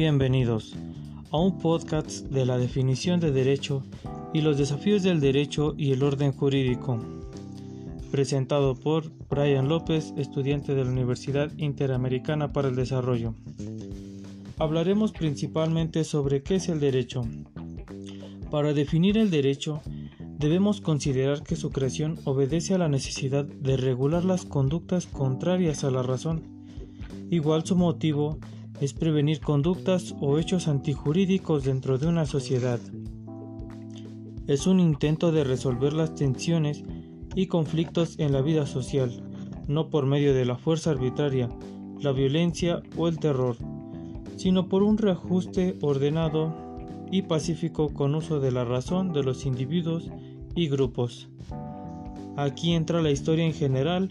bienvenidos a un podcast de la definición de derecho y los desafíos del derecho y el orden jurídico, presentado por Brian López, estudiante de la Universidad Interamericana para el Desarrollo. Hablaremos principalmente sobre qué es el derecho. Para definir el derecho, debemos considerar que su creación obedece a la necesidad de regular las conductas contrarias a la razón. Igual su motivo es prevenir conductas o hechos antijurídicos dentro de una sociedad. Es un intento de resolver las tensiones y conflictos en la vida social, no por medio de la fuerza arbitraria, la violencia o el terror, sino por un reajuste ordenado y pacífico con uso de la razón de los individuos y grupos. Aquí entra la historia en general,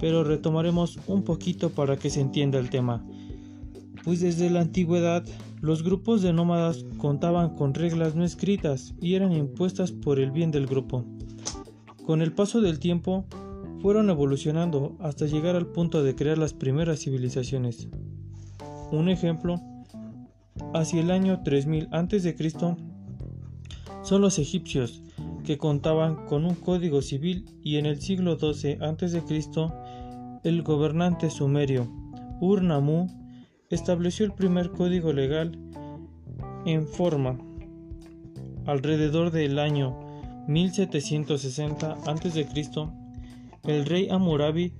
pero retomaremos un poquito para que se entienda el tema pues desde la antigüedad los grupos de nómadas contaban con reglas no escritas y eran impuestas por el bien del grupo. Con el paso del tiempo, fueron evolucionando hasta llegar al punto de crear las primeras civilizaciones. Un ejemplo, hacia el año 3000 a.C., son los egipcios, que contaban con un código civil y en el siglo XII a.C., el gobernante sumerio, Ur-Nammu, estableció el primer código legal en forma. Alrededor del año 1760 a.C., el rey Hammurabi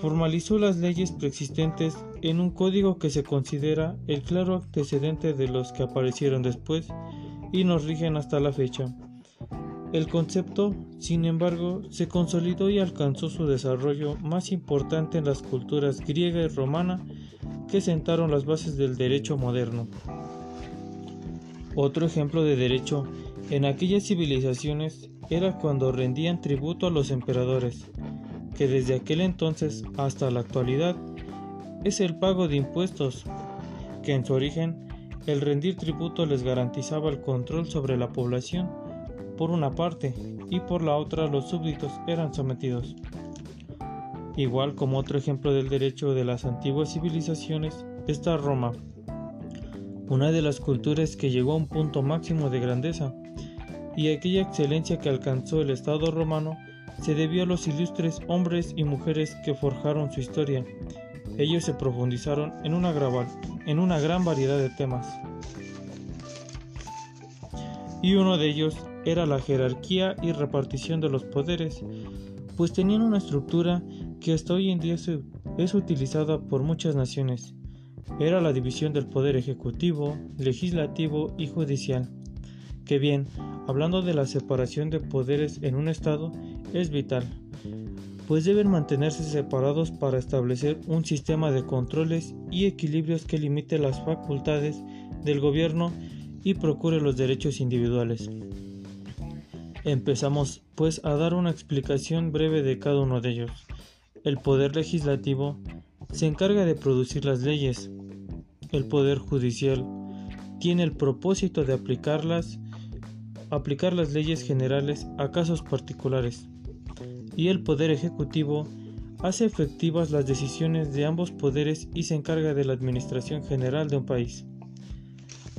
formalizó las leyes preexistentes en un código que se considera el claro antecedente de los que aparecieron después y nos rigen hasta la fecha. El concepto, sin embargo, se consolidó y alcanzó su desarrollo más importante en las culturas griega y romana que sentaron las bases del derecho moderno. Otro ejemplo de derecho en aquellas civilizaciones era cuando rendían tributo a los emperadores, que desde aquel entonces hasta la actualidad es el pago de impuestos, que en su origen el rendir tributo les garantizaba el control sobre la población por una parte y por la otra los súbditos eran sometidos. Igual como otro ejemplo del derecho de las antiguas civilizaciones está Roma, una de las culturas que llegó a un punto máximo de grandeza, y aquella excelencia que alcanzó el Estado romano se debió a los ilustres hombres y mujeres que forjaron su historia. Ellos se profundizaron en una, en una gran variedad de temas. Y uno de ellos era la jerarquía y repartición de los poderes, pues tenían una estructura que hasta hoy en día es utilizada por muchas naciones. Era la división del poder ejecutivo, legislativo y judicial. Que bien, hablando de la separación de poderes en un Estado, es vital, pues deben mantenerse separados para establecer un sistema de controles y equilibrios que limite las facultades del gobierno y procure los derechos individuales. Empezamos pues a dar una explicación breve de cada uno de ellos. El poder legislativo se encarga de producir las leyes. El poder judicial tiene el propósito de aplicar las leyes generales a casos particulares. Y el poder ejecutivo hace efectivas las decisiones de ambos poderes y se encarga de la administración general de un país.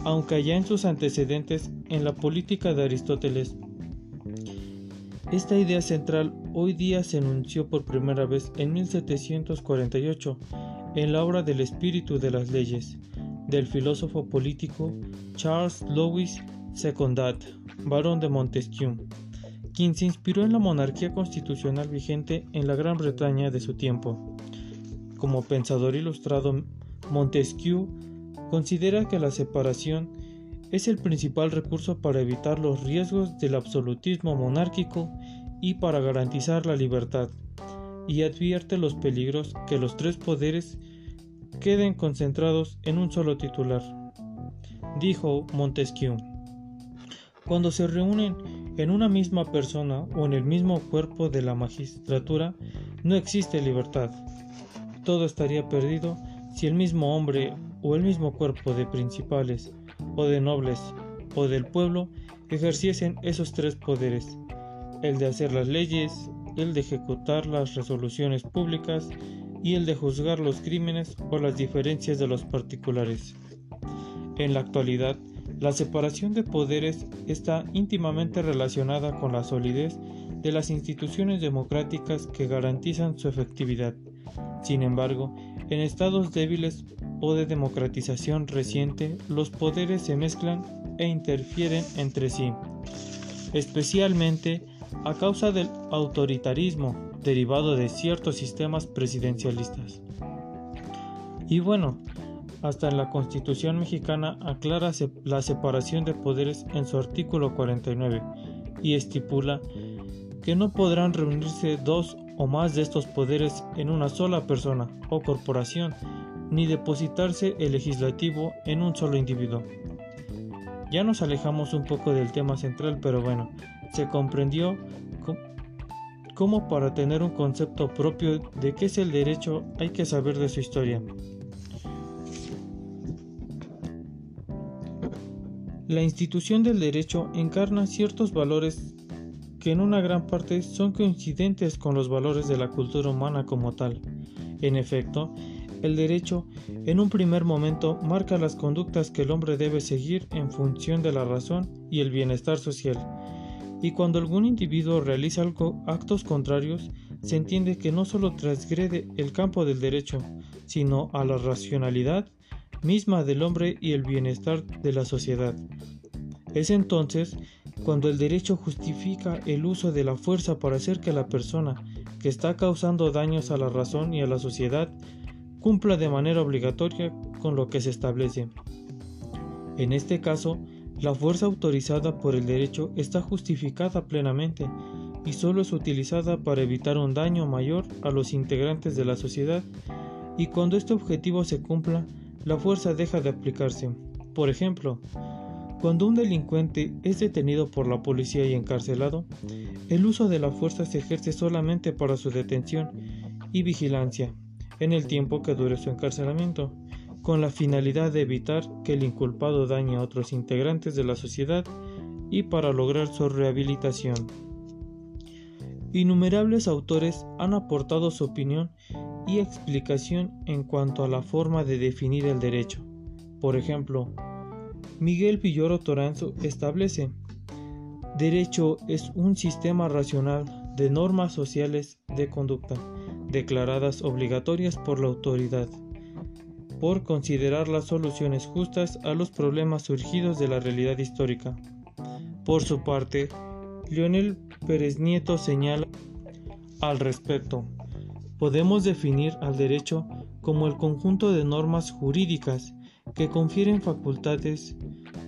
Aunque allá en sus antecedentes en la política de Aristóteles esta idea central hoy día se enunció por primera vez en 1748 en la obra del espíritu de las leyes del filósofo político Charles Louis Secondat, barón de Montesquieu, quien se inspiró en la monarquía constitucional vigente en la Gran Bretaña de su tiempo. Como pensador ilustrado, Montesquieu considera que la separación es el principal recurso para evitar los riesgos del absolutismo monárquico y para garantizar la libertad, y advierte los peligros que los tres poderes queden concentrados en un solo titular. Dijo Montesquieu, cuando se reúnen en una misma persona o en el mismo cuerpo de la magistratura, no existe libertad. Todo estaría perdido si el mismo hombre o el mismo cuerpo de principales o de nobles o del pueblo ejerciesen esos tres poderes, el de hacer las leyes, el de ejecutar las resoluciones públicas y el de juzgar los crímenes o las diferencias de los particulares. En la actualidad, la separación de poderes está íntimamente relacionada con la solidez de las instituciones democráticas que garantizan su efectividad. Sin embargo, en estados débiles o de democratización reciente, los poderes se mezclan e interfieren entre sí, especialmente a causa del autoritarismo derivado de ciertos sistemas presidencialistas. Y bueno, hasta en la Constitución mexicana aclara la separación de poderes en su artículo 49 y estipula que no podrán reunirse dos o más de estos poderes en una sola persona o corporación, ni depositarse el legislativo en un solo individuo. Ya nos alejamos un poco del tema central, pero bueno, se comprendió cómo para tener un concepto propio de qué es el derecho hay que saber de su historia. La institución del derecho encarna ciertos valores que en una gran parte son coincidentes con los valores de la cultura humana como tal. En efecto, el derecho en un primer momento marca las conductas que el hombre debe seguir en función de la razón y el bienestar social. Y cuando algún individuo realiza actos contrarios, se entiende que no solo transgrede el campo del derecho, sino a la racionalidad misma del hombre y el bienestar de la sociedad. Es entonces cuando el derecho justifica el uso de la fuerza para hacer que la persona que está causando daños a la razón y a la sociedad cumpla de manera obligatoria con lo que se establece. En este caso, la fuerza autorizada por el derecho está justificada plenamente y solo es utilizada para evitar un daño mayor a los integrantes de la sociedad y cuando este objetivo se cumpla, la fuerza deja de aplicarse. Por ejemplo, cuando un delincuente es detenido por la policía y encarcelado, el uso de la fuerza se ejerce solamente para su detención y vigilancia en el tiempo que dure su encarcelamiento, con la finalidad de evitar que el inculpado dañe a otros integrantes de la sociedad y para lograr su rehabilitación. Innumerables autores han aportado su opinión y explicación en cuanto a la forma de definir el derecho. Por ejemplo, Miguel Villoro Toranzo establece Derecho es un sistema racional de normas sociales de conducta, declaradas obligatorias por la autoridad, por considerar las soluciones justas a los problemas surgidos de la realidad histórica. Por su parte, Leonel Pérez Nieto señala al respecto podemos definir al derecho como el conjunto de normas jurídicas que confieren facultades,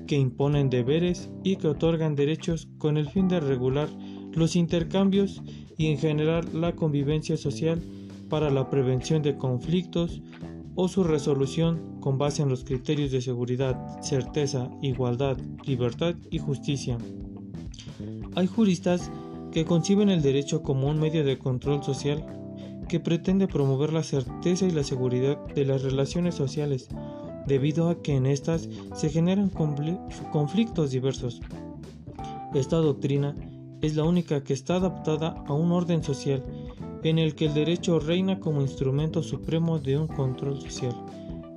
que imponen deberes y que otorgan derechos con el fin de regular los intercambios y en general la convivencia social para la prevención de conflictos o su resolución con base en los criterios de seguridad, certeza, igualdad, libertad y justicia. Hay juristas que conciben el derecho como un medio de control social que pretende promover la certeza y la seguridad de las relaciones sociales, debido a que en estas se generan conflictos diversos. Esta doctrina es la única que está adaptada a un orden social en el que el derecho reina como instrumento supremo de un control social.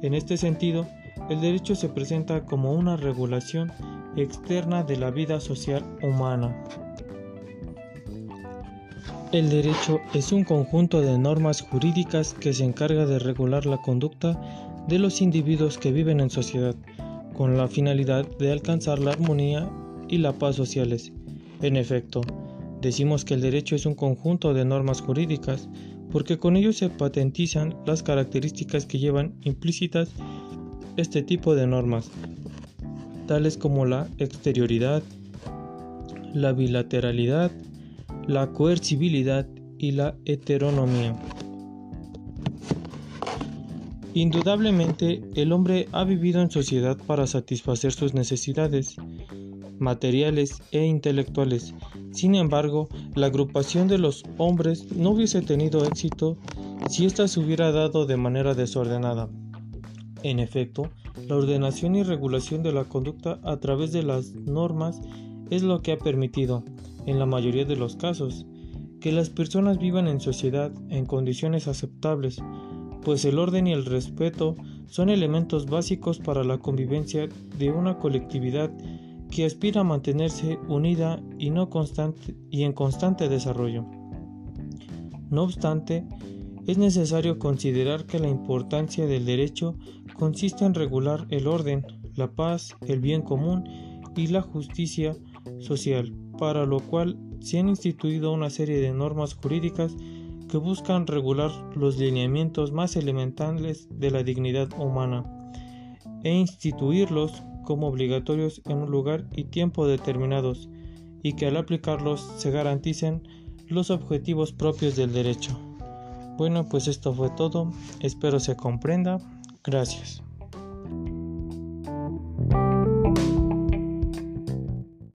En este sentido, el derecho se presenta como una regulación externa de la vida social humana. El derecho es un conjunto de normas jurídicas que se encarga de regular la conducta de los individuos que viven en sociedad, con la finalidad de alcanzar la armonía y la paz sociales. En efecto, decimos que el derecho es un conjunto de normas jurídicas porque con ello se patentizan las características que llevan implícitas este tipo de normas, tales como la exterioridad, la bilateralidad, la coercibilidad y la heteronomía. Indudablemente, el hombre ha vivido en sociedad para satisfacer sus necesidades materiales e intelectuales. Sin embargo, la agrupación de los hombres no hubiese tenido éxito si ésta se hubiera dado de manera desordenada. En efecto, la ordenación y regulación de la conducta a través de las normas es lo que ha permitido, en la mayoría de los casos, que las personas vivan en sociedad en condiciones aceptables, pues el orden y el respeto son elementos básicos para la convivencia de una colectividad que aspira a mantenerse unida y, y en constante desarrollo. No obstante, es necesario considerar que la importancia del derecho consiste en regular el orden, la paz, el bien común y la justicia social, para lo cual se han instituido una serie de normas jurídicas que buscan regular los lineamientos más elementales de la dignidad humana e instituirlos como obligatorios en un lugar y tiempo determinados y que al aplicarlos se garanticen los objetivos propios del derecho. Bueno, pues esto fue todo, espero se comprenda, gracias.